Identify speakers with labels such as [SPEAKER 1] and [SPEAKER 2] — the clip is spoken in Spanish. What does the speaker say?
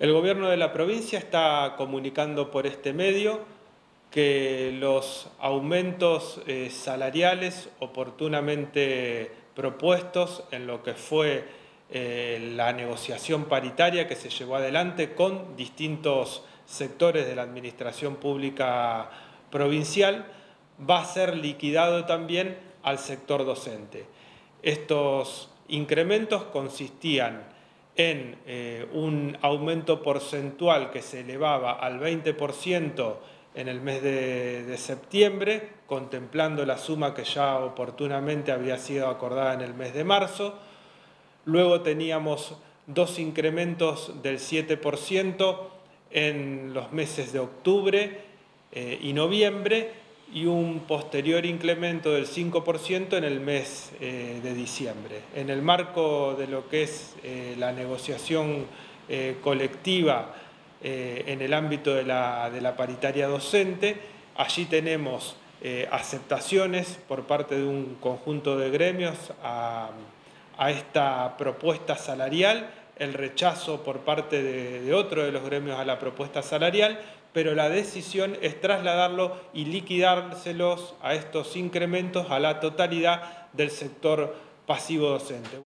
[SPEAKER 1] El gobierno de la provincia está comunicando por este medio que los aumentos eh, salariales oportunamente propuestos en lo que fue eh, la negociación paritaria que se llevó adelante con distintos sectores de la administración pública provincial, va a ser liquidado también al sector docente. Estos incrementos consistían en eh, un aumento porcentual que se elevaba al 20% en el mes de, septiembre, contemplando la suma que ya oportunamente había sido acordada en el mes de marzo. Luego teníamos dos incrementos del 7% en los meses de octubre eh, y noviembre y un posterior incremento del 5% en el mes eh, de diciembre. En el marco de lo que es eh, la negociación eh, colectiva en el ámbito de la, paritaria docente, allí tenemos aceptaciones por parte de un conjunto de gremios a, esta propuesta salarial, el rechazo por parte de, otro de los gremios a la propuesta salarial pero la decisión es trasladarlo y liquidárselos a estos incrementos a la totalidad del sector pasivo docente.